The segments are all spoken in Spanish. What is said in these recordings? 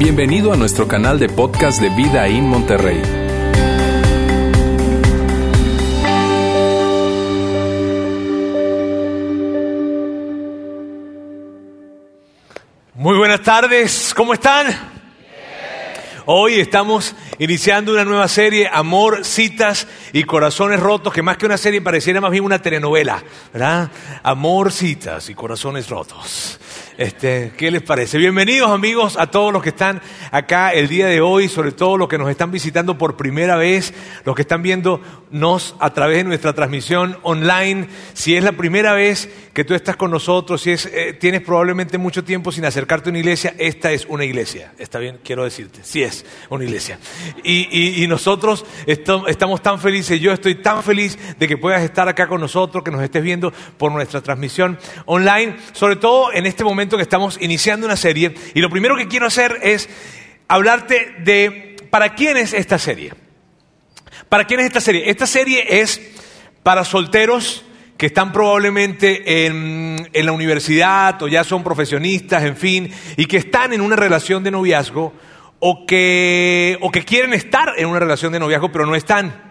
Bienvenido a nuestro canal de podcast de Vida en Monterrey. Muy buenas tardes, ¿cómo están? Hoy estamos iniciando una nueva serie, Amor, Citas y Corazones Rotos, que más que una serie pareciera más bien una telenovela, ¿verdad? Amor, Citas y Corazones Rotos. Este, ¿Qué les parece? Bienvenidos amigos a todos los que están acá el día de hoy, sobre todo los que nos están visitando por primera vez, los que están viéndonos a través de nuestra transmisión online. Si es la primera vez que tú estás con nosotros, si es, eh, tienes probablemente mucho tiempo sin acercarte a una iglesia, esta es una iglesia. ¿Está bien? Quiero decirte, sí es una iglesia. Y, nosotros estamos tan felices, yo estoy tan feliz de que puedas estar acá con nosotros, que nos estés viendo por nuestra transmisión online, sobre todo en este momento que estamos iniciando una serie. Y lo primero que quiero hacer es hablarte de para quién es esta serie. ¿Para quién es esta serie? Esta serie es para solteros que están probablemente en, en, la universidad o ya son profesionistas, en fin, y que están en una relación de noviazgo o que, o que quieren estar en una relación de noviazgo pero no están.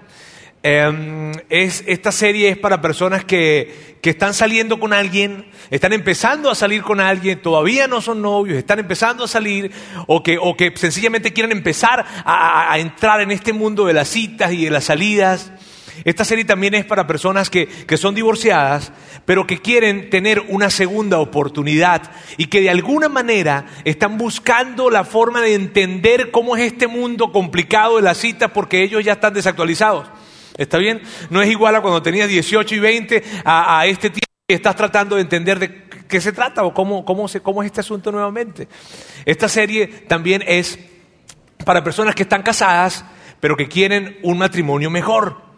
Em, es, esta serie es para personas que, que, están saliendo con alguien, están empezando a salir con alguien, todavía no son novios, están empezando a salir, o que, o que sencillamente quieren empezar a, entrar en este mundo de las citas y de las salidas. Esta serie también es para personas que, que son divorciadas, pero que quieren tener una segunda oportunidad y que de alguna manera están buscando la forma de entender cómo es este mundo complicado de las citas porque ellos ya están desactualizados. ¿Está bien? No es igual a cuando tenías 18 y 20 a, este tiempo que estás tratando de entender de qué se trata o cómo, cómo, se, cómo es este asunto nuevamente. Esta serie también es para personas que están casadas, pero que quieren un matrimonio mejor.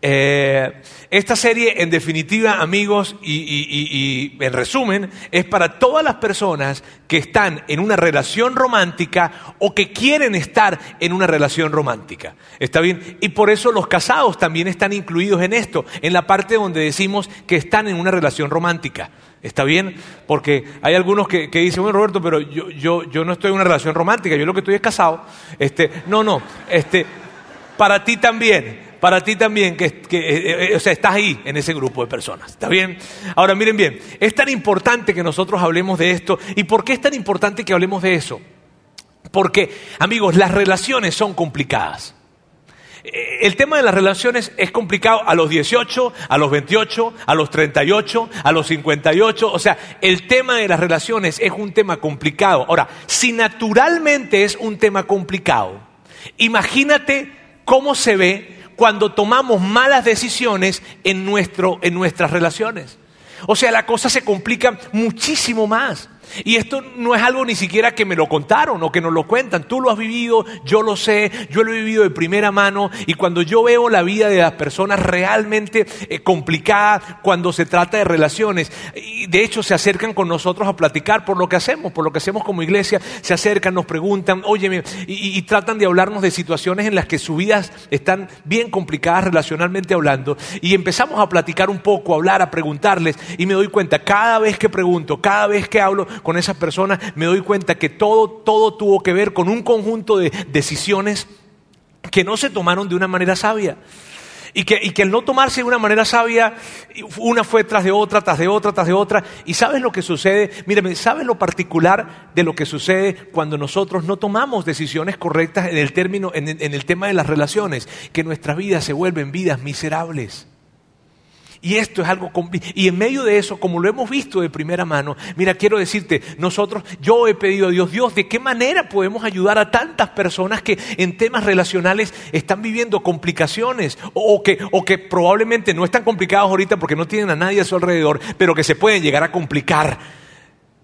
Eh, esta serie, en definitiva, amigos, y, en resumen, es para todas las personas que están en una relación romántica o que quieren estar en una relación romántica. ¿Está bien? Y por eso los casados también están incluidos en esto, en la parte donde decimos que están en una relación romántica. ¿Está bien? Porque hay algunos que, dicen, bueno, Roberto, pero yo, yo, yo no estoy en una relación romántica, yo lo que estoy es casado. Este, no, no, este, para ti también para ti también, que, eh, eh, o sea, estás ahí en ese grupo de personas. ¿Está bien? Ahora, miren bien, es tan importante que nosotros hablemos de esto. ¿Y por qué es tan importante que hablemos de eso? Porque, amigos, las relaciones son complicadas. Eh, el tema de las relaciones es complicado a los 18, a los 28, a los 38, a los 58. O sea, el tema de las relaciones es un tema complicado. Ahora, si naturalmente es un tema complicado, imagínate cómo se ve cuando tomamos malas decisiones en, nuestro, en nuestras relaciones. O sea, la cosa se complica muchísimo más. Y esto no es algo ni siquiera que me lo contaron o que nos lo cuentan. Tú lo has vivido, yo lo sé, yo lo he vivido de primera mano. Y cuando yo veo la vida de las personas realmente eh, complicada, cuando se trata de relaciones, y de hecho se acercan con nosotros a platicar por lo que hacemos, por lo que hacemos como iglesia, se acercan, nos preguntan, oye, y, y tratan de hablarnos de situaciones en las que sus vidas están bien complicadas relacionalmente hablando. Y empezamos a platicar un poco, a hablar, a preguntarles. Y me doy cuenta, cada vez que pregunto, cada vez que hablo, con esas personas, me doy cuenta que todo, todo tuvo que ver con un conjunto de decisiones que no se tomaron de una manera sabia. Y que, y que el no tomarse de una manera sabia, una fue tras de otra, tras de otra, tras de otra. Y sabes lo que sucede, mírame, sabes lo particular de lo que sucede cuando nosotros no tomamos decisiones correctas en el término, en, en el tema de las relaciones, que nuestras vidas se vuelven vidas miserables. Y esto es algo y en medio de eso, como lo hemos visto de primera mano, mira, quiero decirte, nosotros yo he pedido a Dios, Dios, ¿de qué manera podemos ayudar a tantas personas que en temas relacionales están viviendo complicaciones o, que, o que probablemente no están complicados ahorita porque no tienen a nadie a su alrededor, pero que se pueden llegar a complicar?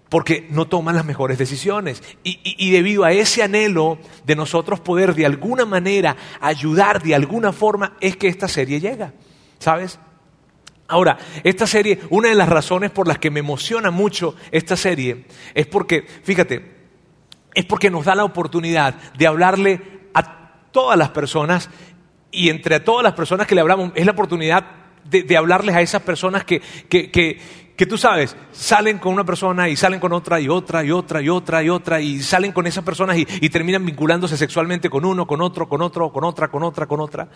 porque no toman las mejores decisiones. Y, y, debido a ese anhelo de nosotros poder de alguna manera ayudar de alguna forma, es que esta serie llega. ¿Sabes? Ahora, esta serie, una de las razones por las que me emociona mucho esta serie es porque, fíjate, es porque nos da la oportunidad de hablarle a todas las personas y entre todas las personas que le hablamos es la oportunidad de, hablarles a esas personas que, que, que tú sabes, salen con una persona y salen con otra y otra y otra y otra y otra y salen con esas personas y, terminan vinculándose sexualmente con uno, con otro, con otro, con otra, con otra, con otra.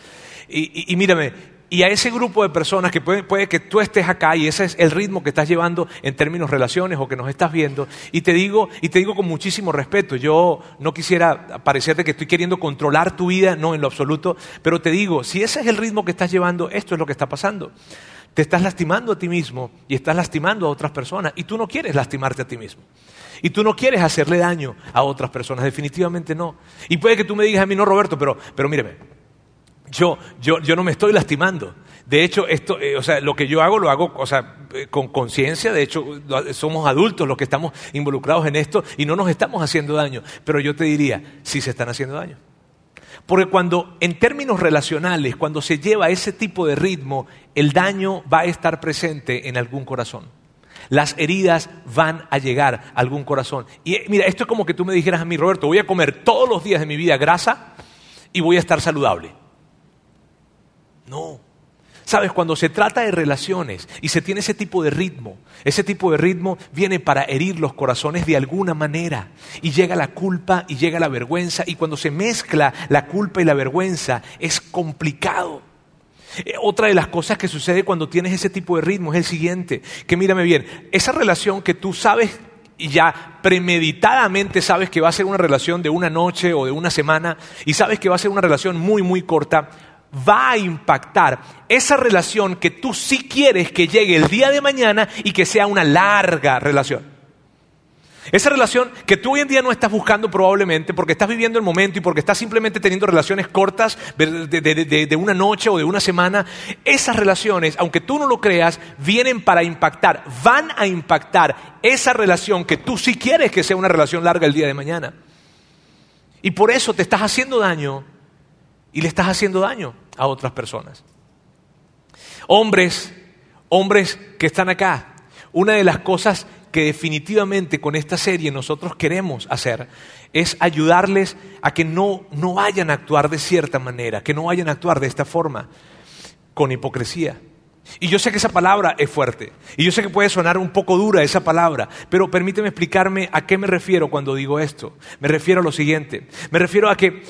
Y, mírame, y a ese grupo de personas que puede, puede, que tú estés acá y ese es el ritmo que estás llevando en términos relaciones o que nos estás viendo, y te digo, y te digo con muchísimo respeto, yo no quisiera parecerte que estoy queriendo controlar tu vida, no en lo absoluto, pero te digo, si ese es el ritmo que estás llevando, esto es lo que está pasando. Te estás lastimando a ti mismo y estás lastimando a otras personas y tú no quieres lastimarte a ti mismo. Y tú no quieres hacerle daño a otras personas, definitivamente no. Y puede que tú me digas a mí, no, Roberto, pero, pero míreme, yo, yo, yo no me estoy lastimando. De hecho, esto, eh, o sea, lo que yo hago lo hago o sea, eh, con conciencia. De hecho, somos adultos los que estamos involucrados en esto y no nos estamos haciendo daño. Pero yo te diría, sí se están haciendo daño. Porque cuando, en términos relacionales, cuando se lleva ese tipo de ritmo, el daño va a estar presente en algún corazón. Las heridas van a llegar a algún corazón. Y eh, mira, esto es como que tú me dijeras a mí, Roberto, voy a comer todos los días de mi vida grasa y voy a estar saludable. No. Sabes, cuando se trata de relaciones y se tiene ese tipo de ritmo, ese tipo de ritmo viene para herir los corazones de alguna manera. Y llega la culpa y llega la vergüenza. Y cuando se mezcla la culpa y la vergüenza es complicado. Eh, otra de las cosas que sucede cuando tienes ese tipo de ritmo es el siguiente, que mírame bien, esa relación que tú sabes y ya premeditadamente sabes que va a ser una relación de una noche o de una semana y sabes que va a ser una relación muy, muy corta, va a impactar esa relación que tú sí quieres que llegue el día de mañana y que sea una larga relación. Esa relación que tú hoy en día no estás buscando probablemente porque estás viviendo el momento y porque estás simplemente teniendo relaciones cortas de, una noche o de una semana, esas relaciones, aunque tú no lo creas, vienen para impactar, van a impactar esa relación que tú sí quieres que sea una relación larga el día de mañana. Y por eso te estás haciendo daño y le estás haciendo daño a otras personas. Hombres, hombres que están acá, una de las cosas que definitivamente con esta serie nosotros queremos hacer es ayudarles a que no, no vayan a actuar de cierta manera, que no vayan a actuar de esta forma, con hipocresía. Y yo sé que esa palabra es fuerte, y yo sé que puede sonar un poco dura esa palabra, pero permíteme explicarme a qué me refiero cuando digo esto. Me refiero a lo siguiente, me refiero a que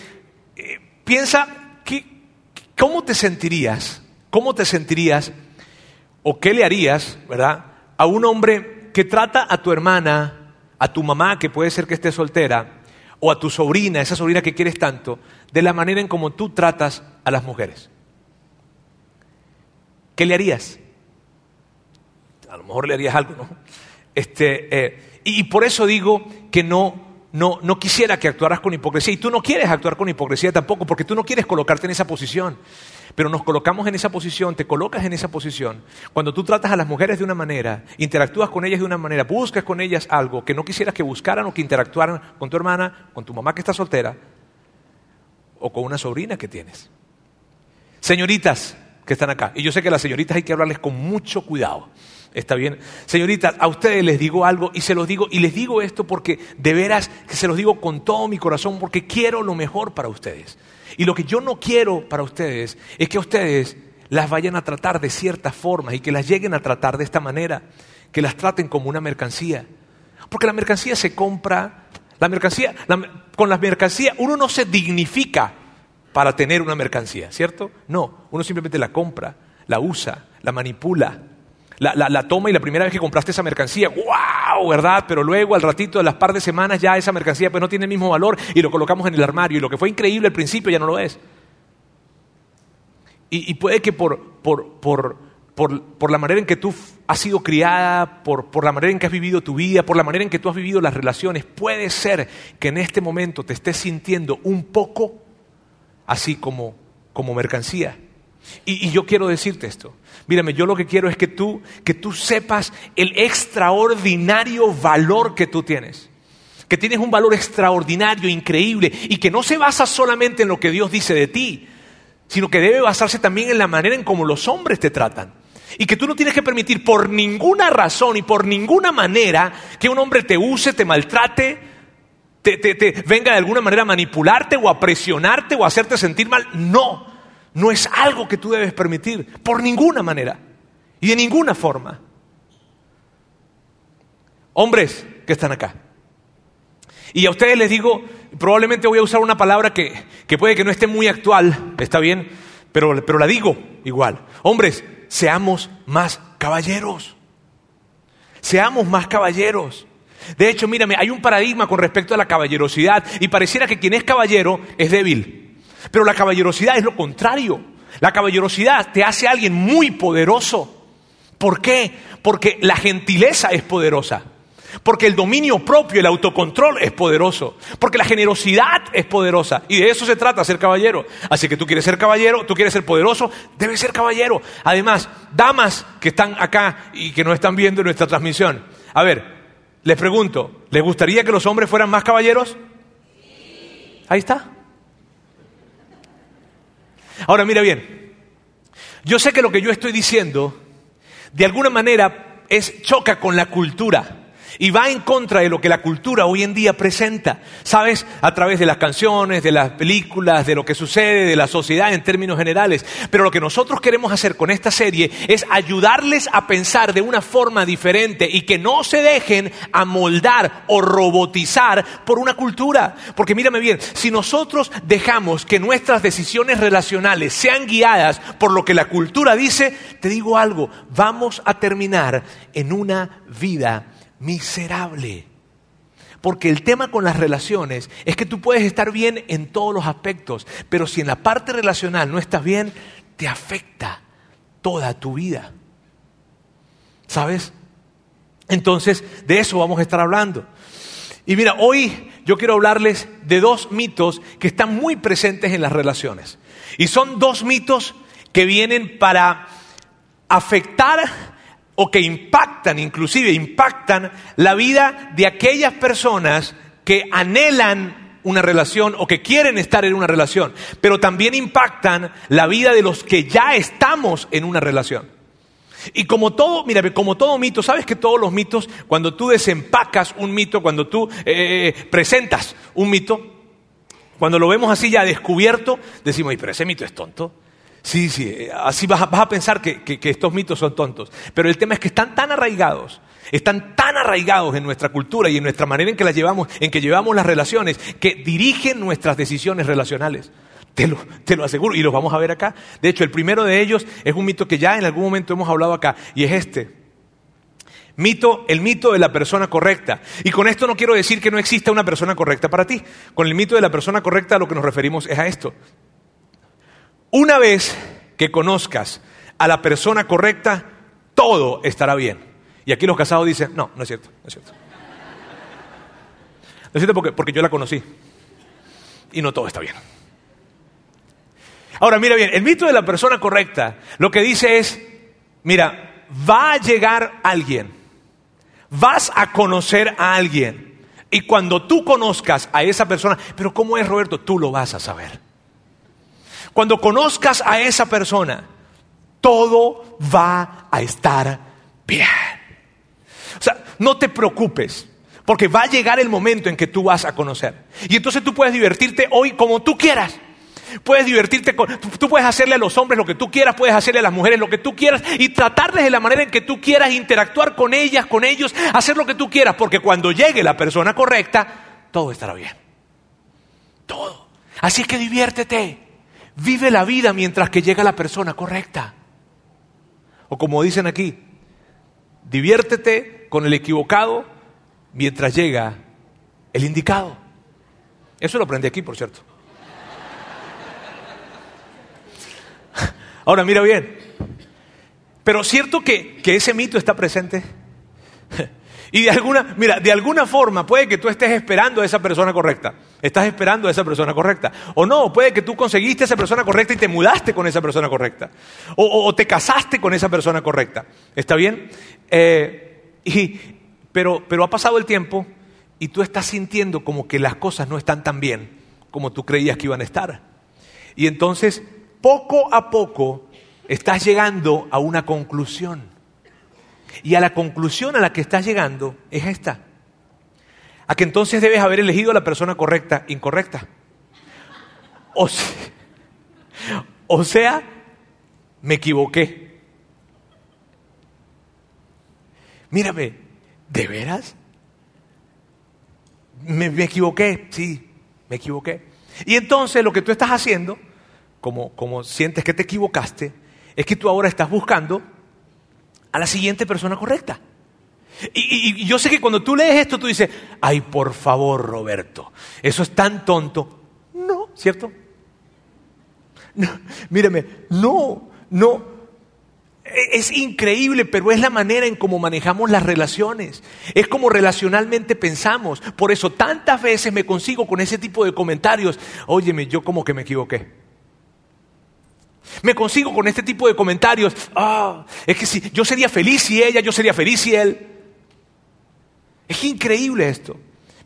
eh, piensa, ¿cómo te sentirías? ¿Cómo te sentirías o qué le harías, verdad, a un hombre que trata a tu hermana, a tu mamá, que puede ser que esté soltera, o a tu sobrina, esa sobrina que quieres tanto, de la manera en como tú tratas a las mujeres? ¿Qué le harías? A lo mejor le harías algo, ¿no? Este, eh, y por eso digo que no no, no quisiera que actuaras con hipocresía. Y tú no quieres actuar con hipocresía tampoco, porque tú no quieres colocarte en esa posición. Pero nos colocamos en esa posición, te colocas en esa posición. Cuando tú tratas a las mujeres de una manera, interactúas con ellas de una manera, buscas con ellas algo que no quisieras que buscaran o que interactuaran con tu hermana, con tu mamá que está soltera, o con una sobrina que tienes. Señoritas que están acá, y yo sé que las señoritas hay que hablarles con mucho cuidado. Está bien. Señorita, a ustedes les digo algo y se los digo, y les digo esto porque de veras que se los digo con todo mi corazón, porque quiero lo mejor para ustedes. Y lo que yo no quiero para ustedes es que ustedes las vayan a tratar de cierta forma y que las lleguen a tratar de esta manera, que las traten como una mercancía. Porque la mercancía se compra, la mercancía, con la mercancía uno no se dignifica para tener una mercancía, ¿cierto? No, uno simplemente la compra, la usa, la manipula, la, toma y la primera vez que compraste esa mercancía, wow, ¿verdad? Pero luego al ratito de las par de semanas ya esa mercancía pues no tiene el mismo valor y lo colocamos en el armario y lo que fue increíble al principio ya no lo es. Y, puede que por, la manera en que tú has sido criada, por, la manera en que has vivido tu vida, por la manera en que tú has vivido las relaciones, puede ser que en este momento te estés sintiendo un poco así como, como mercancía. Y, yo quiero decirte esto. Mírame, yo lo que quiero es que tú, que tú sepas el extraordinario valor que tú tienes. Que tienes un valor extraordinario, increíble, y que no se basa solamente en lo que Dios dice de ti, sino que debe basarse también en la manera en cómo los hombres te tratan. Y que tú no tienes que permitir por ninguna razón y por ninguna manera que un hombre te use, te maltrate, te, te venga de alguna manera a manipularte o a presionarte o a hacerte sentir mal. No no es algo que tú debes permitir por ninguna manera y de ninguna forma. hombres que están acá. Y a ustedes les digo, probablemente voy a usar una palabra que, que puede que no esté muy actual, está bien, pero, pero la digo igual. Hombres, seamos más caballeros. Seamos más caballeros. De hecho, mírame, hay un paradigma con respecto a la caballerosidad y pareciera que quien es caballero es débil. Pero la caballerosidad es lo contrario. La caballerosidad te hace a alguien muy poderoso. ¿Por qué? Porque la gentileza es poderosa. Porque el dominio propio, el autocontrol es poderoso. Porque la generosidad es poderosa. Y de eso se trata, ser caballero. Así que tú quieres ser caballero, tú quieres ser poderoso, debes ser caballero. Además, damas que están acá y que no están viendo nuestra transmisión. A ver, les pregunto, ¿les gustaría que los hombres fueran más caballeros? Ahí está. Ahora mira bien, yo sé que lo que yo estoy diciendo de alguna manera es choca con la cultura y va en contra de lo que la cultura hoy en día presenta, ¿sabes? A través de las canciones, de las películas, de lo que sucede, de la sociedad en términos generales. Pero lo que nosotros queremos hacer con esta serie es ayudarles a pensar de una forma diferente y que no se dejen amoldar o robotizar por una cultura. Porque mírame bien, si nosotros dejamos que nuestras decisiones relacionales sean guiadas por lo que la cultura dice, te digo algo, vamos a terminar en una vida miserable. Porque el tema con las relaciones es que tú puedes estar bien en todos los aspectos, pero si en la parte relacional no estás bien, te afecta toda tu vida. ¿Sabes? Entonces, de eso vamos a estar hablando. Y mira, hoy yo quiero hablarles de dos mitos que están muy presentes en las relaciones. Y son dos mitos que vienen para afectar o que impactan, inclusive impactan la vida de aquellas personas que anhelan una relación o que quieren estar en una relación, pero también impactan la vida de los que ya estamos en una relación. Y como todo, mira, como todo mito, sabes que todos los mitos, cuando tú desempacas un mito, cuando tú eh, presentas un mito, cuando lo vemos así ya descubierto, decimos, pero ese mito es tonto. Sí, sí, eh, así vas a, pensar que, estos mitos son tontos. Pero el tema es que están tan arraigados, están tan arraigados en nuestra cultura y en nuestra manera en que las llevamos, en que llevamos las relaciones, que dirigen nuestras decisiones relacionales. Te lo, te lo aseguro, y los vamos a ver acá. De hecho, el primero de ellos es un mito que ya en algún momento hemos hablado acá, y es este. Mito, el mito de la persona correcta. Y con esto no quiero decir que no exista una persona correcta para ti. Con el mito de la persona correcta a lo que nos referimos es a esto. Una vez que conozcas a la persona correcta, todo estará bien. Y aquí los casados dicen, no, no es cierto, no es cierto. No es cierto porque, porque yo la conocí. Y no todo está bien. Ahora, mira bien, el mito de la persona correcta lo que dice es, mira, va a llegar alguien, vas a conocer a alguien, y cuando tú conozcas a esa persona, pero ¿cómo es Roberto? Tú lo vas a saber. Cuando conozcas a esa persona, todo va a estar bien. O sea, no te preocupes, porque va a llegar el momento en que tú vas a conocer. Y entonces tú puedes divertirte hoy como tú quieras. Puedes divertirte con, tú puedes hacerle a los hombres lo que tú quieras, puedes hacerle a las mujeres lo que tú quieras y tratarles de la manera en que tú quieras, interactuar con ellas, con ellos, hacer lo que tú quieras, porque cuando llegue la persona correcta, todo estará bien. Todo. Así que diviértete. Vive la vida mientras que llega la persona correcta. O como dicen aquí, diviértete con el equivocado mientras llega el indicado. Eso lo aprendí aquí, por cierto. Ahora mira bien, pero cierto que, que ese mito está presente. Y de alguna, mira, de alguna forma puede que tú estés esperando a esa persona correcta. Estás esperando a esa persona correcta. O no, puede que tú conseguiste esa persona correcta y te mudaste con esa persona correcta. O, te casaste con esa persona correcta. ¿Está bien? Eh, y, pero, pero ha pasado el tiempo y tú estás sintiendo como que las cosas no están tan bien como tú creías que iban a estar. Y entonces, poco a poco, estás llegando a una conclusión. Y a la conclusión a la que estás llegando es esta. A que entonces debes haber elegido a la persona correcta, incorrecta. O sea, o sea me equivoqué. Mírame, ¿de veras? me, me equivoqué, sí, me equivoqué. Y entonces lo que tú estás haciendo, como, como sientes que te equivocaste, es que tú ahora estás buscando a la siguiente persona correcta. Y, yo sé que cuando tú lees esto, tú dices, ay, por favor, Roberto, eso es tan tonto. No, ¿cierto? No, mírame, no, no. E, es increíble, pero es la manera en cómo manejamos las relaciones. Es como relacionalmente pensamos. Por eso tantas veces me consigo con ese tipo de comentarios. Óyeme, yo como que me equivoqué. Me consigo con este tipo de comentarios. Ah, es que si yo sería feliz si ella, yo sería feliz si él. Es increíble esto.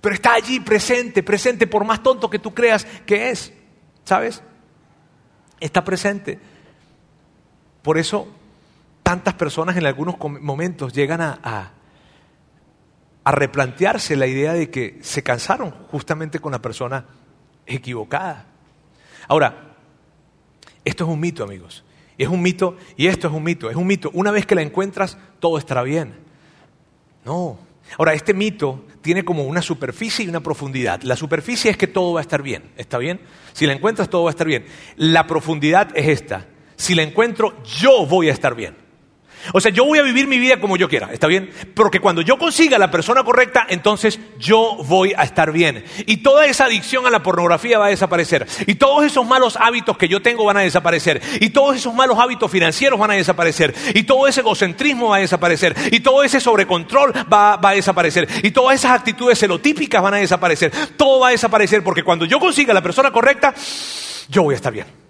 Pero está allí presente, presente, por más tonto que tú creas que es. ¿Sabes? Está presente. Por eso tantas personas en algunos momentos llegan a, replantearse la idea de que se cansaron justamente con la persona equivocada. Ahora, esto es un mito, amigos. Es un mito y esto es un mito. Es un mito. Una vez que la encuentras, todo estará bien. No, Ahora, este mito tiene como una superficie y una profundidad. La superficie es que todo va a estar bien, ¿está bien? Si la encuentras, todo va a estar bien. La profundidad es esta. Si la encuentro, yo voy a estar bien. O sea, yo voy a vivir mi vida como yo quiera, ¿está bien? Porque cuando yo consiga la persona correcta, entonces yo voy a estar bien. Y toda esa adicción a la pornografía va a desaparecer. Y todos esos malos hábitos que yo tengo van a desaparecer. Y todos esos malos hábitos financieros van a desaparecer. Y todo ese egocentrismo va a desaparecer. Y todo ese sobrecontrol va, va a desaparecer. Y todas esas actitudes celotípicas van a desaparecer. Todo va a desaparecer porque cuando yo consiga la persona correcta, yo voy a estar bien.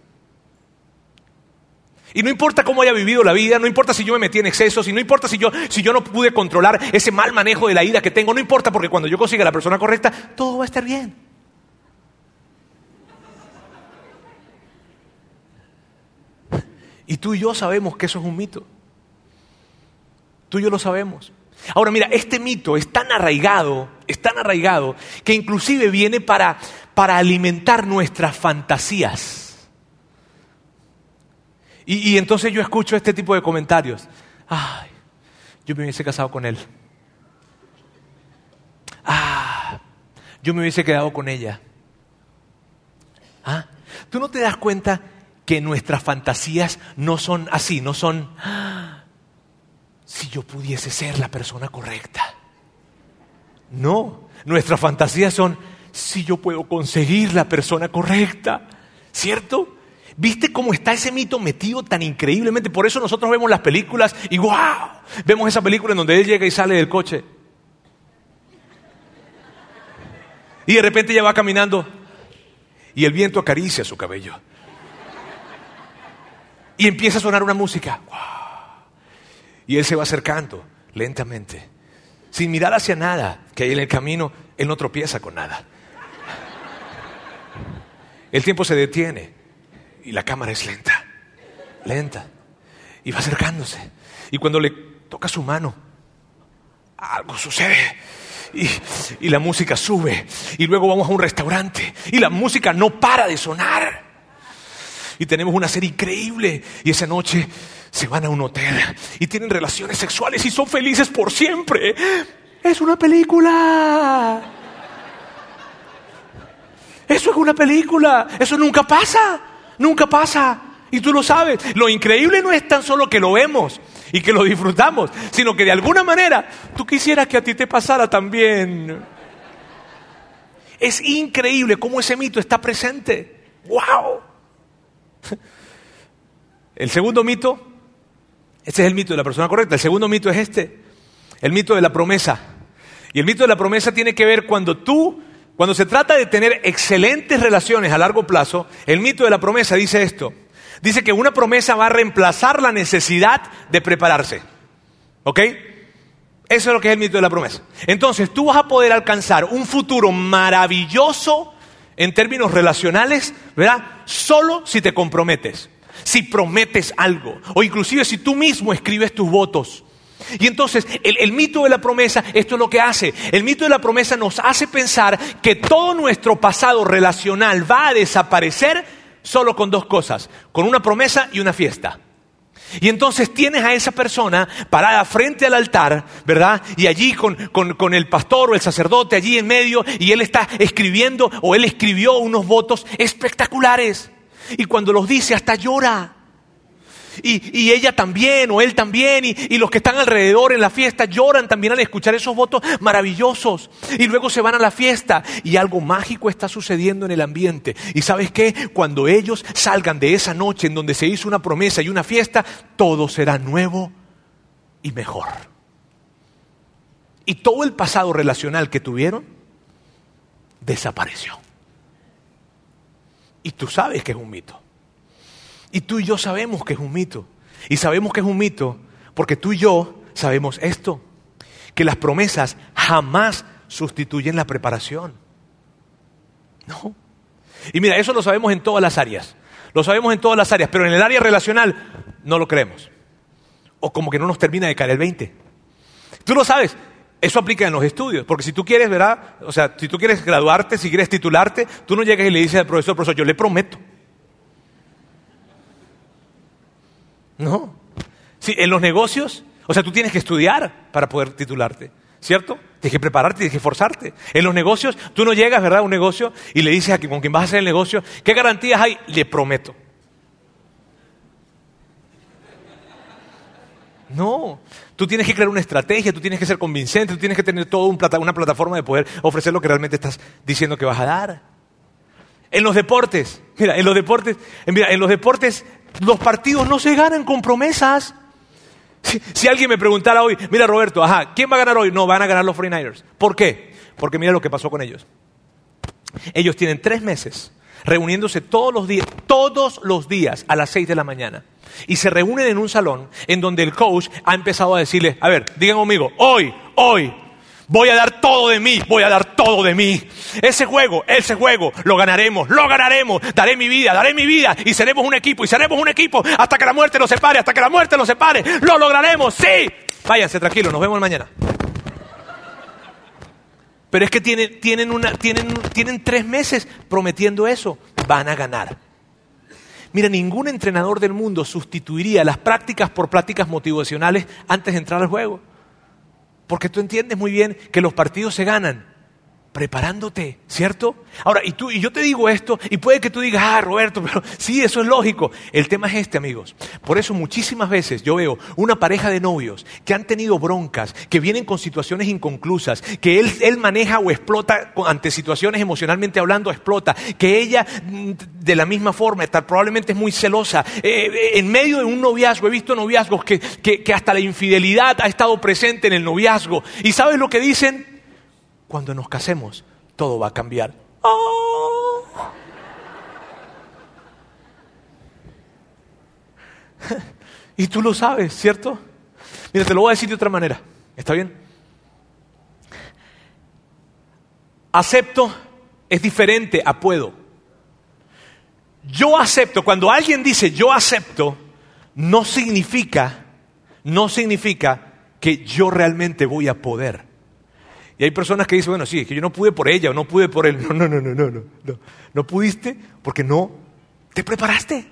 Y no importa cómo haya vivido la vida, no importa si yo me metí en excesos, y no importa si yo, si yo no pude controlar ese mal manejo de la ira que tengo, no importa porque cuando yo consiga la persona correcta, todo va a estar bien. Y tú y yo sabemos que eso es un mito. Tú y yo lo sabemos. Ahora mira, este mito es tan arraigado, es tan arraigado, que inclusive viene para, para alimentar nuestras fantasías. Y, entonces yo escucho este tipo de comentarios. Ay, yo me hubiese casado con él. Ah, yo me hubiese quedado con ella. ¿Ah? ¿Tú no te das cuenta que nuestras fantasías no son así, no son, si yo pudiese ser la persona correcta? No, nuestras fantasías son, si yo puedo conseguir la persona correcta, ¿cierto? ¿Viste cómo está ese mito metido tan increíblemente? Por eso nosotros vemos las películas y ¡wow! Vemos esa película en donde él llega y sale del coche. Y de repente ella va caminando y el viento acaricia su cabello. Y empieza a sonar una música. Y él se va acercando lentamente, sin mirar hacia nada, que ahí en el camino él no tropieza con nada. El tiempo se detiene y la cámara es lenta, lenta. Y va acercándose. Y cuando le toca su mano, algo sucede. Y, la música sube. Y luego vamos a un restaurante. Y la música no para de sonar. Y tenemos una serie increíble. Y esa noche se van a un hotel. Y tienen relaciones sexuales y son felices por siempre. Es una película. Eso es una película. Eso nunca pasa. Nunca pasa. Y tú lo sabes. Lo increíble no es tan solo que lo vemos y que lo disfrutamos, sino que de alguna manera tú quisieras que a ti te pasara también. Es increíble cómo ese mito está presente. ¡Wow! El segundo mito, este es el mito de la persona correcta. El segundo mito es este, el mito de la promesa. Y el mito de la promesa tiene que ver cuando tú cuando se trata de tener excelentes relaciones a largo plazo, el mito de la promesa dice esto. Dice que una promesa va a reemplazar la necesidad de prepararse. ¿Ok? Eso es lo que es el mito de la promesa. Entonces tú vas a poder alcanzar un futuro maravilloso en términos relacionales, ¿verdad? Solo si te comprometes, si prometes algo, o inclusive si tú mismo escribes tus votos. Y entonces el, mito de la promesa, esto es lo que hace. El mito de la promesa nos hace pensar que todo nuestro pasado relacional va a desaparecer solo con dos cosas, con una promesa y una fiesta. Y entonces tienes a esa persona parada frente al altar, ¿verdad? Y allí con, con, el pastor o el sacerdote allí en medio y él está escribiendo o él escribió unos votos espectaculares. Y cuando los dice hasta llora. Y, ella también, o él también, y, los que están alrededor en la fiesta lloran también al escuchar esos votos maravillosos. Y luego se van a la fiesta y algo mágico está sucediendo en el ambiente. Y sabes qué, cuando ellos salgan de esa noche en donde se hizo una promesa y una fiesta, todo será nuevo y mejor. Y todo el pasado relacional que tuvieron desapareció. Y tú sabes que es un mito. Y tú y yo sabemos que es un mito. Y sabemos que es un mito porque tú y yo sabemos esto, que las promesas jamás sustituyen la preparación. No. Y mira, eso lo sabemos en todas las áreas. Lo sabemos en todas las áreas, pero en el área relacional no lo creemos. O como que no nos termina de caer el 20. Tú lo sabes. Eso aplica en los estudios, porque si tú quieres, ¿verdad? O sea, si tú quieres graduarte, si quieres titularte, tú no llegas y le dices al profesor, profesor, yo le prometo No. Sí, en los negocios, o sea, tú tienes que estudiar para poder titularte, ¿cierto? Tienes que prepararte, tienes que esforzarte. En los negocios, tú no llegas, ¿verdad?, a un negocio y le dices a quien, con quien vas a hacer el negocio, ¿qué garantías hay? Le prometo. No, tú tienes que crear una estrategia, tú tienes que ser convincente, tú tienes que tener toda una plataforma de poder ofrecer lo que realmente estás diciendo que vas a dar. En los deportes, mira, en los deportes, mira, en los deportes los partidos no se ganan con promesas. Si, alguien me preguntara hoy, mira Roberto, ajá, ¿quién va a ganar hoy? No, van a ganar los 49ers. ¿Por qué? Porque mira lo que pasó con ellos. Ellos tienen tres meses reuniéndose todos los días, todos los días a las seis de la mañana. Y se reúnen en un salón en donde el coach ha empezado a decirle, a ver, digan conmigo, hoy, hoy, Voy a dar todo de mí, voy a dar todo de mí. Ese juego, ese juego, lo ganaremos, lo ganaremos. Daré mi vida, daré mi vida y seremos un equipo y seremos un equipo hasta que la muerte nos separe, hasta que la muerte nos separe. Lo lograremos, sí. Váyanse tranquilos, nos vemos mañana. Pero es que tienen, tienen, una, tienen, tienen tres meses prometiendo eso. Van a ganar. Mira, ningún entrenador del mundo sustituiría las prácticas por prácticas motivacionales antes de entrar al juego. Porque tú entiendes muy bien que los partidos se ganan preparándote, ¿cierto? Ahora, y, tú, y yo te digo esto, y puede que tú digas, ah, Roberto, pero sí, eso es lógico. El tema es este, amigos. Por eso muchísimas veces yo veo una pareja de novios que han tenido broncas, que vienen con situaciones inconclusas, que él, él maneja o explota ante situaciones emocionalmente hablando, explota, que ella mm, de la misma forma está, probablemente es muy celosa. Eh, eh, en medio de un noviazgo, he visto noviazgos que, que, que hasta la infidelidad ha estado presente en el noviazgo. ¿Y sabes lo que dicen? Cuando nos casemos, todo va a cambiar. Oh. y tú lo sabes, ¿cierto? Mira, te lo voy a decir de otra manera. ¿Está bien? Acepto es diferente a puedo. Yo acepto, cuando alguien dice yo acepto, no significa, no significa que yo realmente voy a poder. Y hay personas que dicen, bueno, sí, es que yo no pude por ella o no pude por él. No, no, no, no, no, no. No, no pudiste porque no te preparaste.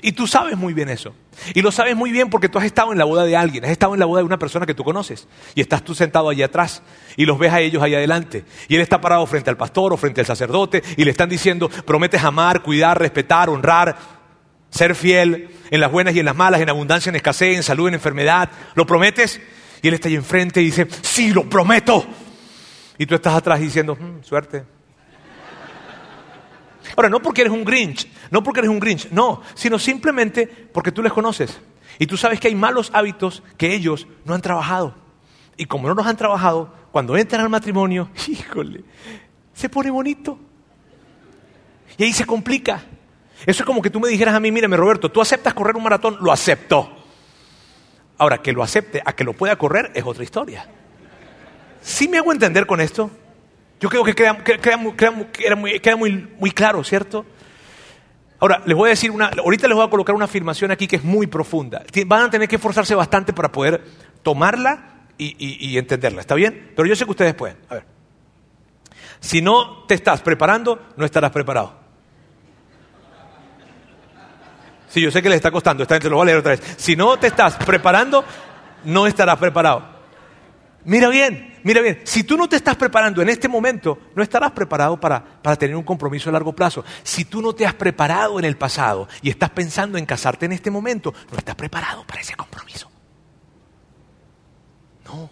Y tú sabes muy bien eso. Y lo sabes muy bien porque tú has estado en la boda de alguien, has estado en la boda de una persona que tú conoces. Y estás tú sentado allí atrás y los ves a ellos allá adelante. Y él está parado frente al pastor o frente al sacerdote y le están diciendo, prometes amar, cuidar, respetar, honrar, ser fiel en las buenas y en las malas, en abundancia, en escasez, en salud, en enfermedad. ¿Lo prometes? Y él está ahí enfrente y dice, sí, lo prometo. Y tú estás atrás diciendo, hmm, suerte. Ahora, no porque eres un Grinch, no porque eres un Grinch, no, sino simplemente porque tú les conoces. Y tú sabes que hay malos hábitos que ellos no han trabajado. Y como no los han trabajado, cuando entran al matrimonio, híjole, se pone bonito. Y ahí se complica. Eso es como que tú me dijeras a mí, mírame Roberto, tú aceptas correr un maratón, lo acepto. Ahora, que lo acepte a que lo pueda correr es otra historia. ¿Sí me hago entender con esto? Yo creo que queda, muy, claro, ¿cierto? Ahora, les voy a decir una, ahorita les voy a colocar una afirmación aquí que es muy profunda. Van a tener que esforzarse bastante para poder tomarla y, entenderla, ¿está bien? Pero yo sé que ustedes pueden. A ver. Si no te estás preparando, no estarás preparado. Sí, yo sé que les está costando, esta gente lo voy a leer otra vez. Si no te estás preparando, no estarás preparado. Mira bien, mira bien, si tú no te estás preparando en este momento, no estarás preparado para, para, tener un compromiso a largo plazo. Si tú no te has preparado en el pasado y estás pensando en casarte en este momento, no estás preparado para ese compromiso. No.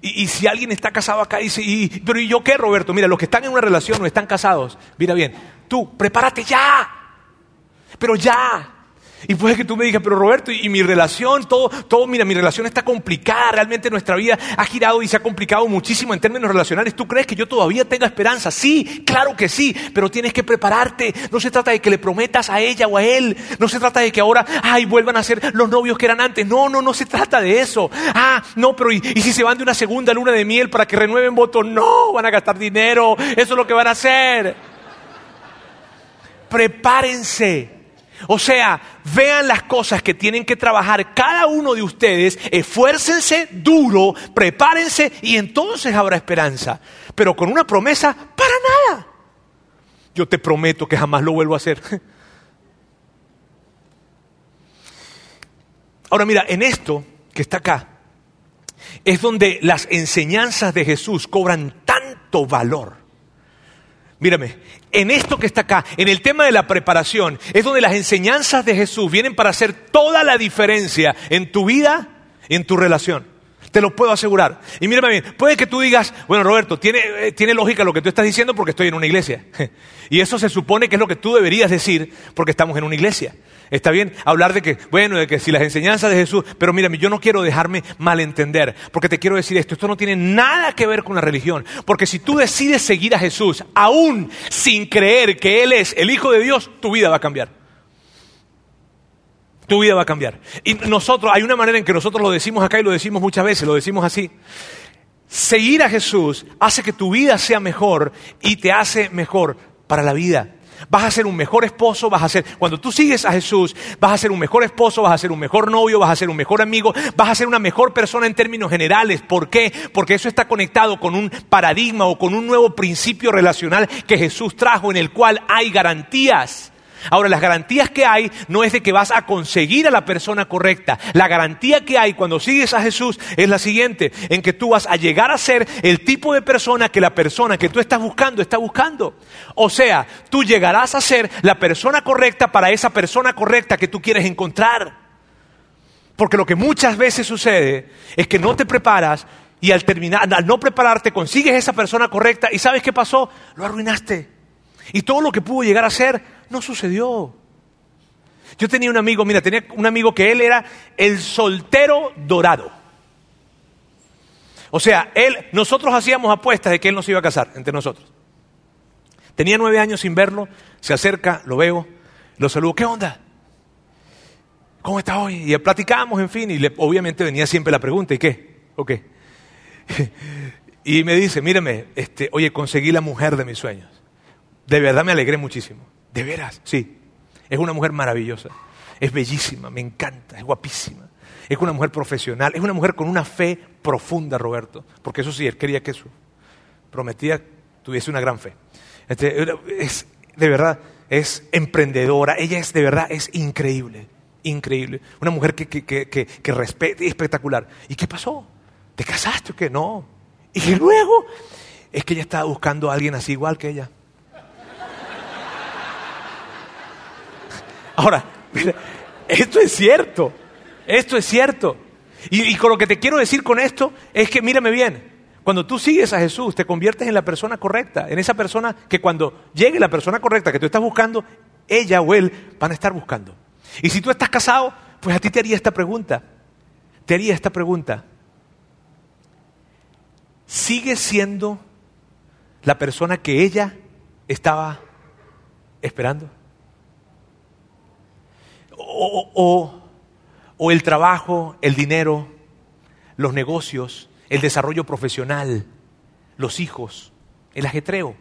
Y, y, si alguien está casado acá y dice, y, pero ¿y yo qué, Roberto? Mira, los que están en una relación o están casados, mira bien, tú, prepárate ya, pero ya. Y puede que tú me digas, pero Roberto, y, mi relación, todo, todo, mira, mi relación está complicada, realmente nuestra vida ha girado y se ha complicado muchísimo en términos relacionales. ¿Tú crees que yo todavía tenga esperanza? Sí, claro que sí, pero tienes que prepararte. No se trata de que le prometas a ella o a él, no se trata de que ahora, ay, vuelvan a ser los novios que eran antes. No, no, no se trata de eso. Ah, no, pero ¿y, si se van de una segunda luna de miel para que renueven votos? No, van a gastar dinero, eso es lo que van a hacer. Prepárense. O sea, vean las cosas que tienen que trabajar cada uno de ustedes, esfuércense duro, prepárense y entonces habrá esperanza. Pero con una promesa, para nada. Yo te prometo que jamás lo vuelvo a hacer. Ahora mira, en esto que está acá, es donde las enseñanzas de Jesús cobran tanto valor. Mírame, en esto que está acá, en el tema de la preparación, es donde las enseñanzas de Jesús vienen para hacer toda la diferencia en tu vida y en tu relación. Te lo puedo asegurar. Y mírame bien, puede que tú digas, bueno Roberto, tiene, eh, tiene lógica lo que tú estás diciendo porque estoy en una iglesia. y eso se supone que es lo que tú deberías decir porque estamos en una iglesia. Está bien hablar de que, bueno, de que si las enseñanzas de Jesús, pero mírame, yo no quiero dejarme malentender, porque te quiero decir esto, esto no tiene nada que ver con la religión, porque si tú decides seguir a Jesús, aún sin creer que Él es el Hijo de Dios, tu vida va a cambiar. Tu vida va a cambiar. Y nosotros, hay una manera en que nosotros lo decimos acá y lo decimos muchas veces, lo decimos así. Seguir a Jesús hace que tu vida sea mejor y te hace mejor para la vida. Vas a ser un mejor esposo, vas a ser, cuando tú sigues a Jesús, vas a ser un mejor esposo, vas a ser un mejor novio, vas a ser un mejor amigo, vas a ser una mejor persona en términos generales. ¿Por qué? Porque eso está conectado con un paradigma o con un nuevo principio relacional que Jesús trajo en el cual hay garantías. Ahora, las garantías que hay no es de que vas a conseguir a la persona correcta. La garantía que hay cuando sigues a Jesús es la siguiente, en que tú vas a llegar a ser el tipo de persona que la persona que tú estás buscando está buscando. O sea, tú llegarás a ser la persona correcta para esa persona correcta que tú quieres encontrar. Porque lo que muchas veces sucede es que no te preparas y al terminar, al no prepararte, consigues esa persona correcta y ¿sabes qué pasó? Lo arruinaste. Y todo lo que pudo llegar a ser no sucedió. Yo tenía un amigo, mira, tenía un amigo que él era el soltero dorado. O sea, él, nosotros hacíamos apuestas de que él nos iba a casar entre nosotros. Tenía nueve años sin verlo, se acerca, lo veo, lo saludo, ¿qué onda? ¿Cómo está hoy? Y platicamos, en fin, y le, obviamente venía siempre la pregunta, ¿y qué? ¿O qué? y me dice, míreme, este, oye, conseguí la mujer de mis sueños. De verdad me alegré muchísimo. De veras, sí. Es una mujer maravillosa. Es bellísima, me encanta, es guapísima. Es una mujer profesional, es una mujer con una fe profunda, Roberto. Porque eso sí, él quería que su prometida tuviese una gran fe. Este, es, de verdad, es emprendedora. Ella es, de verdad, es increíble. Increíble. Una mujer que, que, que, que, respete, espectacular. ¿Y qué pasó? ¿Te casaste o qué? No. Y luego es que ella estaba buscando a alguien así igual que ella. Ahora, esto es cierto, esto es cierto. Y, con lo que te quiero decir con esto es que, mírame bien, cuando tú sigues a Jesús, te conviertes en la persona correcta, en esa persona que cuando llegue la persona correcta que tú estás buscando, ella o él van a estar buscando. Y si tú estás casado, pues a ti te haría esta pregunta, te haría esta pregunta. ¿Sigue siendo la persona que ella estaba esperando? O, el trabajo, el dinero, los negocios, el desarrollo profesional, los hijos, el ajetreo,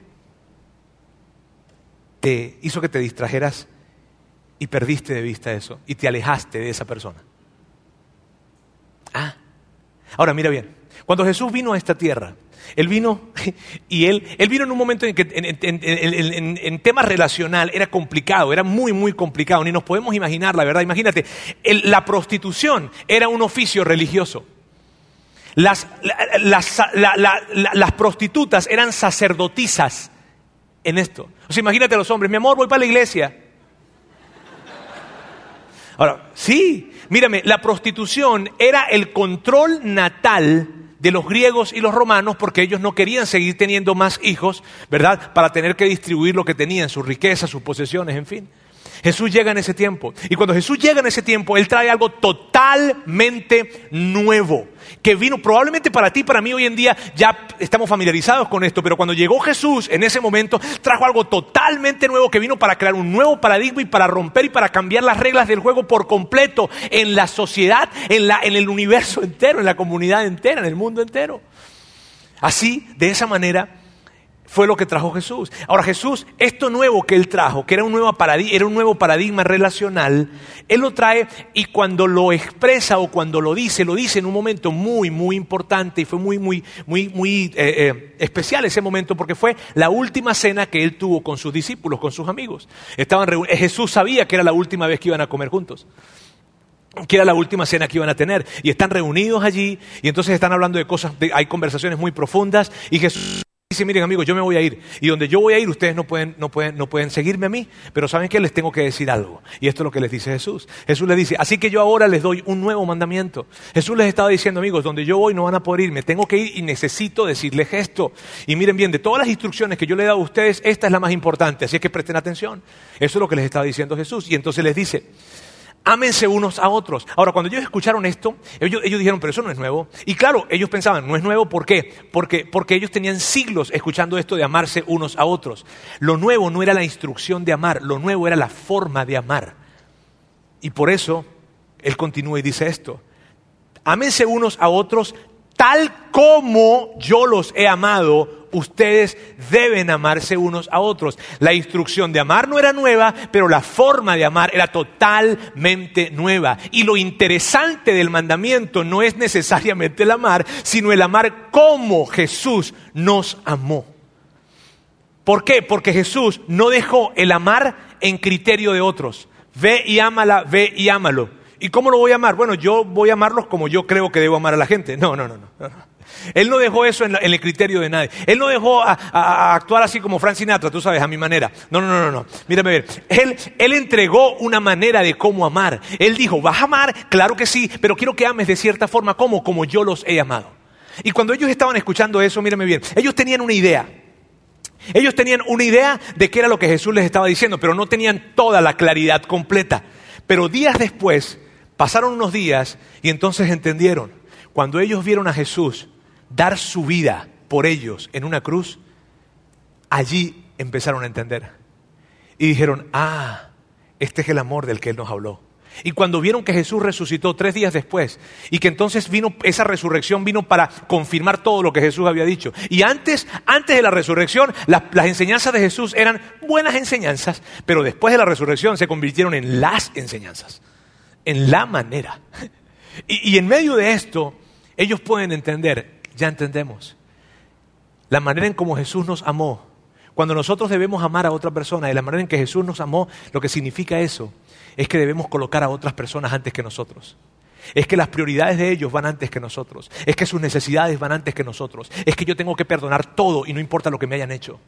te hizo que te distrajeras y perdiste de vista eso y te alejaste de esa persona. Ah, ahora mira bien, cuando Jesús vino a esta tierra, Él vino Y él, él vino en un momento en que en, en- en- tema relacional era complicado, era muy, muy complicado. Ni nos podemos imaginar, la verdad. Imagínate, la prostitución era un oficio religioso. Las, la- las- la- la- la- las prostitutas eran sacerdotisas en esto. O sea, imagínate a los hombres, mi amor, voy para la iglesia. Ahora, sí, mírame, la prostitución era el control natal de los griegos y los romanos porque ellos no querían seguir teniendo más hijos, ¿verdad? Para tener que distribuir lo que tenían, sus riquezas, sus posesiones, en fin. Jesús llega en ese tiempo. Y cuando Jesús llega en ese tiempo, Él trae algo totalmente nuevo. Que vino probablemente para ti, para mí hoy en día, ya estamos familiarizados con esto, pero cuando llegó Jesús en ese momento, trajo algo totalmente nuevo que vino para crear un nuevo paradigma y para romper y para cambiar las reglas del juego por completo en la sociedad, en, la, en el universo entero, en la comunidad entera, en el mundo entero. Así, de esa manera, fue lo que trajo Jesús. Ahora Jesús, esto nuevo que él trajo, que era un nuevo paradigma, era un nuevo paradigma relacional, él lo trae y cuando lo expresa o cuando lo dice, lo dice en un momento muy, muy importante y fue muy, muy, muy, muy eh, eh, especial ese momento porque fue la última cena que él tuvo con sus discípulos, con sus amigos. Estaban reuni- Jesús sabía que era la última vez que iban a comer juntos que era la última cena que iban a tener. Y están reunidos allí y entonces están hablando de cosas, hay conversaciones muy profundas y Jesús dice, miren amigos, yo me voy a ir. Y donde yo voy a ir ustedes no pueden, no pueden, no pueden seguirme a mí, pero saben que les tengo que decir algo. Y esto es lo que les dice Jesús. Jesús les dice, así que yo ahora les doy un nuevo mandamiento. Jesús les estaba diciendo, amigos, donde yo voy no van a poder ir, me tengo que ir y necesito decirles esto. Y miren bien, de todas las instrucciones que yo le he dado a ustedes, esta es la más importante, así es que presten atención. Eso es lo que les estaba diciendo Jesús. Y entonces les dice, Ámense unos a otros. Ahora, cuando ellos escucharon esto, ellos, dijeron, pero eso no es nuevo. Y claro, ellos pensaban, no es nuevo, ¿por qué? Porque, porque ellos tenían siglos escuchando esto de amarse unos a otros. Lo nuevo no era la instrucción de amar, lo nuevo era la forma de amar. Y por eso, él continúa y dice esto. Ámense unos a otros tal como yo los he amado, ustedes deben amarse unos a otros. La instrucción de amar no era nueva, pero la forma de amar era totalmente nueva. Y lo interesante del mandamiento no es necesariamente el amar, sino el amar como Jesús nos amó. ¿Por qué? Porque Jesús no dejó el amar en criterio de otros. Ve y ámala, ve y ámalo. ¿Y cómo lo voy a amar? Bueno, yo voy a amarlos como yo creo que debo amar a la gente. No, no, no, no. Él no dejó eso en, el criterio de nadie. Él no dejó a, actuar así como Frank Sinatra, tú sabes, a mi manera. No, no, no, no. Mírame ver. Él, él entregó una manera de cómo amar. Él dijo, vas a amar, claro que sí, pero quiero que ames de cierta forma como, como yo los he amado. Y cuando ellos estaban escuchando eso, mírame bien, ellos tenían una idea. Ellos tenían una idea de qué era lo que Jesús les estaba diciendo, pero no tenían toda la claridad completa. Pero días después, pasaron unos días y entonces entendieron. Cuando ellos vieron a Jesús dar su vida por ellos en una cruz, allí empezaron a entender. Y dijeron, ah, este es el amor del que Él nos habló. Y cuando vieron que Jesús resucitó tres días después y que entonces vino, esa resurrección vino para confirmar todo lo que Jesús había dicho. Y antes, antes de la resurrección, las, enseñanzas de Jesús eran buenas enseñanzas, pero después de la resurrección se convirtieron en las enseñanzas, en la manera. Y en medio de esto, ellos pueden entender, ya entendemos, la manera en cómo Jesús nos amó. Cuando nosotros debemos amar a otra persona, de la manera en que Jesús nos amó, lo que significa eso es que debemos colocar a otras personas antes que nosotros. Es que las prioridades de ellos van antes que nosotros. Es que sus necesidades van antes que nosotros. Es que yo tengo que perdonar todo y no importa lo que me hayan hecho.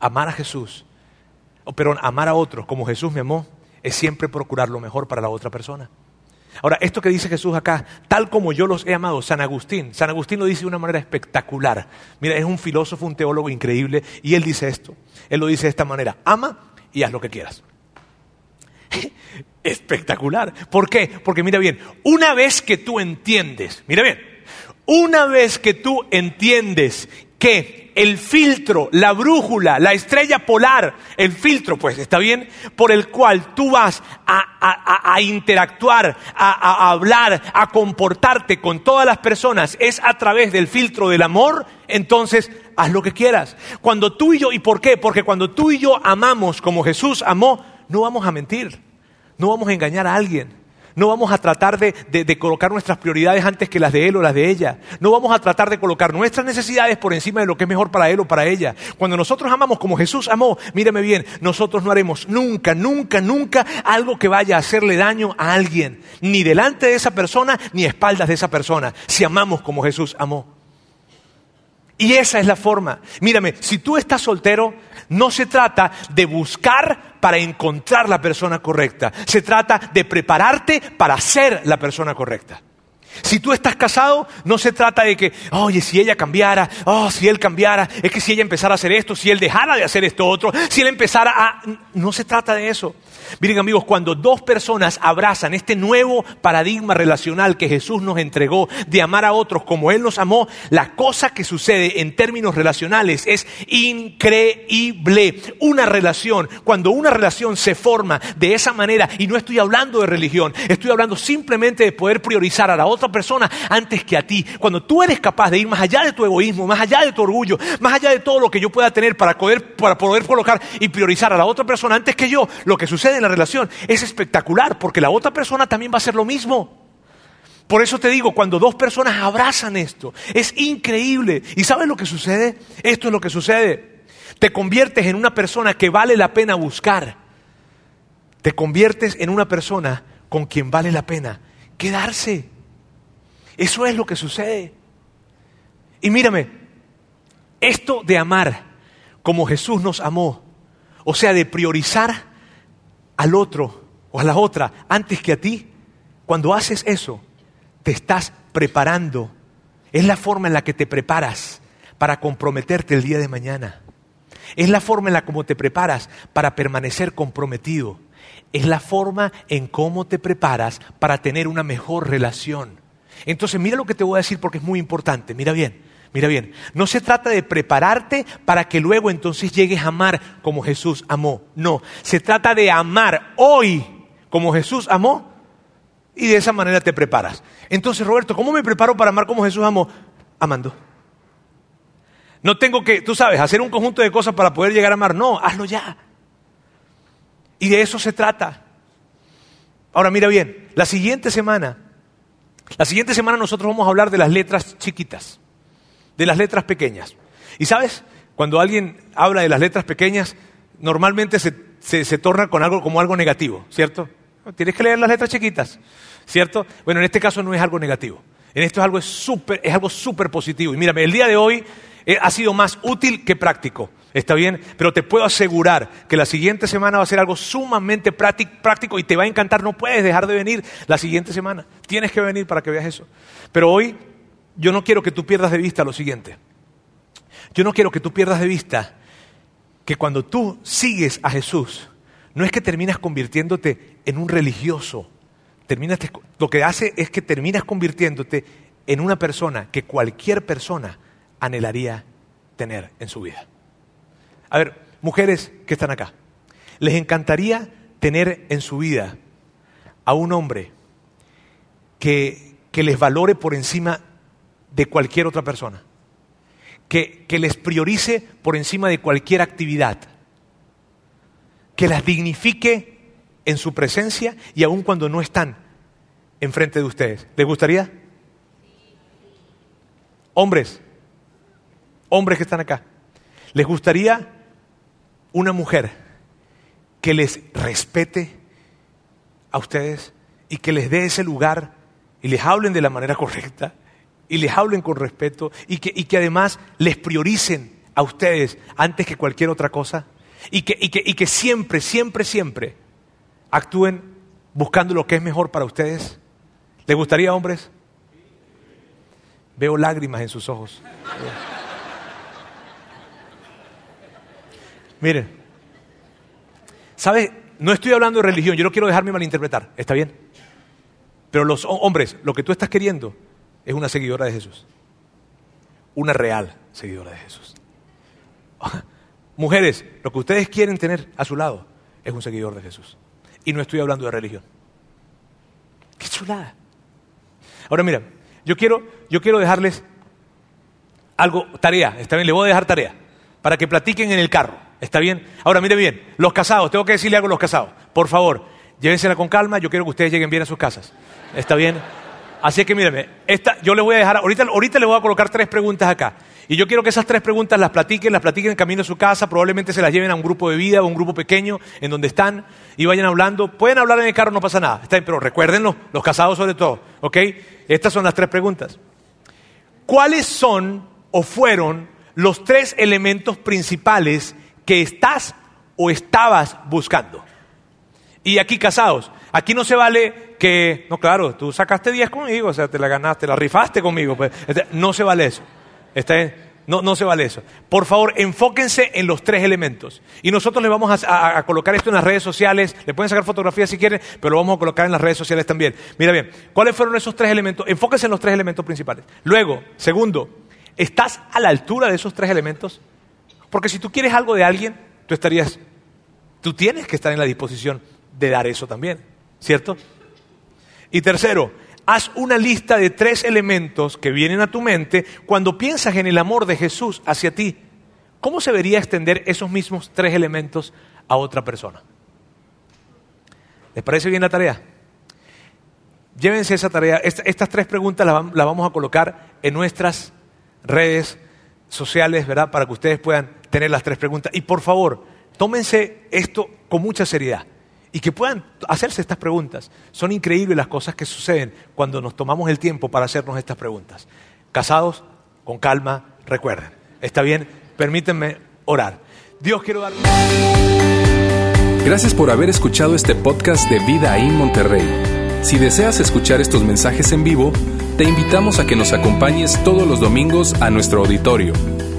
Amar a Jesús, o perdón, amar a otros como Jesús me amó, es siempre procurar lo mejor para la otra persona. Ahora, esto que dice Jesús acá, tal como yo los he amado, San Agustín, San Agustín lo dice de una manera espectacular. Mira, es un filósofo, un teólogo increíble, y él dice esto, él lo dice de esta manera, ama y haz lo que quieras. Espectacular. ¿Por qué? Porque mira bien, una vez que tú entiendes, mira bien, una vez que tú entiendes que el filtro, la brújula, la estrella polar, el filtro, pues, ¿está bien? Por el cual tú vas a, interactuar, a, a hablar, a comportarte con todas las personas, es a través del filtro del amor, entonces haz lo que quieras. Cuando tú y yo, ¿y por qué? Porque cuando tú y yo amamos como Jesús amó, no vamos a mentir, no vamos a engañar a alguien. No vamos a tratar de, de, colocar nuestras prioridades antes que las de él o las de ella. No vamos a tratar de colocar nuestras necesidades por encima de lo que es mejor para él o para ella. Cuando nosotros amamos como Jesús amó, mírame bien, nosotros no haremos nunca, nunca, nunca algo que vaya a hacerle daño a alguien. Ni delante de esa persona, ni a espaldas de esa persona. Si amamos como Jesús amó. Y esa es la forma. Mírame, si tú estás soltero, no se trata de buscar para encontrar la persona correcta. Se trata de prepararte para ser la persona correcta. Si tú estás casado, no se trata de que, oye, si ella cambiara, oh, si él cambiara, es que si ella empezara a hacer esto, si él dejara de hacer esto otro, si él empezara a... No se trata de eso. Miren amigos, cuando dos personas abrazan este nuevo paradigma relacional que Jesús nos entregó de amar a otros como Él nos amó, la cosa que sucede en términos relacionales es increíble. Una relación, cuando una relación se forma de esa manera, y no estoy hablando de religión, estoy hablando simplemente de poder priorizar a la otra persona antes que a ti. Cuando tú eres capaz de ir más allá de tu egoísmo, más allá de tu orgullo, más allá de todo lo que yo pueda tener para poder, para poder colocar y priorizar a la otra persona antes que yo, lo que sucede en la relación es espectacular porque la otra persona también va a hacer lo mismo. Por eso te digo, cuando dos personas abrazan esto, es increíble. ¿Y sabes lo que sucede? Esto es lo que sucede. Te conviertes en una persona que vale la pena buscar. Te conviertes en una persona con quien vale la pena quedarse. Eso es lo que sucede. Y mírame, esto de amar como Jesús nos amó, o sea, de priorizar al otro o a la otra antes que a ti, cuando haces eso, te estás preparando. Es la forma en la que te preparas para comprometerte el día de mañana. Es la forma en la como te preparas para permanecer comprometido. Es la forma en cómo te preparas para tener una mejor relación. Entonces, mira lo que te voy a decir porque es muy importante. Mira bien. Mira bien, no se trata de prepararte para que luego entonces llegues a amar como Jesús amó. No, se trata de amar hoy como Jesús amó y de esa manera te preparas. Entonces, Roberto, ¿cómo me preparo para amar como Jesús amó? Amando. No tengo que, tú sabes, hacer un conjunto de cosas para poder llegar a amar. No, hazlo ya. Y de eso se trata. Ahora mira bien, la siguiente semana, la siguiente semana nosotros vamos a hablar de las letras chiquitas de las letras pequeñas. Y sabes, cuando alguien habla de las letras pequeñas, normalmente se, torna con algo como algo negativo, ¿cierto? Tienes que leer las letras chiquitas, ¿cierto? Bueno, en este caso no es algo negativo. En esto es algo súper, es algo súper positivo. Y mírame, el día de hoy ha sido más útil que práctico. ¿Está bien? Pero te puedo asegurar que la siguiente semana va a ser algo sumamente práctico y te va a encantar. No puedes dejar de venir la siguiente semana. Tienes que venir para que veas eso. Pero hoy yo no quiero que tú pierdas de vista lo siguiente. Yo no quiero que tú pierdas de vista que cuando tú sigues a Jesús, no es que terminas convirtiéndote en un religioso. Terminas, lo que hace es que terminas convirtiéndote en una persona que cualquier persona anhelaría tener en su vida. A ver, mujeres que están acá, ¿les encantaría tener en su vida a un hombre que, que les valore por encima de cualquier otra persona, que, les priorice por encima de cualquier actividad, que las dignifique en su presencia y aun cuando no están enfrente de ustedes. ¿Les gustaría? Hombres, hombres que están acá, ¿les gustaría una mujer que les respete a ustedes y que les dé ese lugar y les hablen de la manera correcta y les hablen con respeto y que, y que además les prioricen a ustedes antes que cualquier otra cosa y que, y que, y que siempre, siempre, siempre actúen buscando lo que es mejor para ustedes. ¿Les gustaría, hombres? Veo lágrimas en sus ojos. Miren, ¿sabe? No estoy hablando de religión, yo no quiero dejarme malinterpretar, ¿está bien? Pero los hombres, lo que tú estás queriendo es una seguidora de Jesús. Una real seguidora de Jesús. Mujeres, lo que ustedes quieren tener a su lado es un seguidor de Jesús. Y no estoy hablando de religión. Qué chulada. Ahora mira, yo quiero, yo quiero dejarles algo, tarea, está bien, le voy a dejar tarea, para que platiquen en el carro, está bien. Ahora mire bien, los casados, tengo que decirle algo a los casados, por favor, llévensela con calma, yo quiero que ustedes lleguen bien a sus casas. ¿Está bien? Así que mírame, esta, yo le voy a dejar, ahorita, ahorita le voy a colocar tres preguntas acá. Y yo quiero que esas tres preguntas las platiquen, las platiquen en camino a su casa, probablemente se las lleven a un grupo de vida o un grupo pequeño en donde están y vayan hablando. Pueden hablar en el carro, no pasa nada, está bien, pero recuérdenlo, los casados sobre todo, ¿ok? Estas son las tres preguntas. ¿Cuáles son o fueron los tres elementos principales que estás o estabas buscando? Y aquí casados, aquí no se vale que, no, claro, tú sacaste 10 conmigo, o sea, te la ganaste, la rifaste conmigo, pues, este, no se vale eso. ¿Está bien? No, no se vale eso. Por favor, enfóquense en los tres elementos. Y nosotros les vamos a, a, colocar esto en las redes sociales. Le pueden sacar fotografías si quieren, pero lo vamos a colocar en las redes sociales también. Mira bien, ¿cuáles fueron esos tres elementos? Enfóquense en los tres elementos principales. Luego, segundo, ¿estás a la altura de esos tres elementos? Porque si tú quieres algo de alguien, tú estarías, tú tienes que estar en la disposición de dar eso también, ¿cierto? Y tercero, haz una lista de tres elementos que vienen a tu mente cuando piensas en el amor de Jesús hacia ti. ¿Cómo se debería extender esos mismos tres elementos a otra persona? ¿Les parece bien la tarea? Llévense esa tarea. estas tres preguntas las vamos a colocar en nuestras redes sociales, ¿verdad? Para que ustedes puedan tener las tres preguntas. Y por favor, tómense esto con mucha seriedad y que puedan hacerse estas preguntas. Son increíbles las cosas que suceden cuando nos tomamos el tiempo para hacernos estas preguntas. Casados, con calma, recuerden. ¿Está bien? Permítanme orar. Dios quiero dar... Gracias por haber escuchado este podcast de Vida en Monterrey. Si deseas escuchar estos mensajes en vivo, te invitamos a que nos acompañes todos los domingos a nuestro auditorio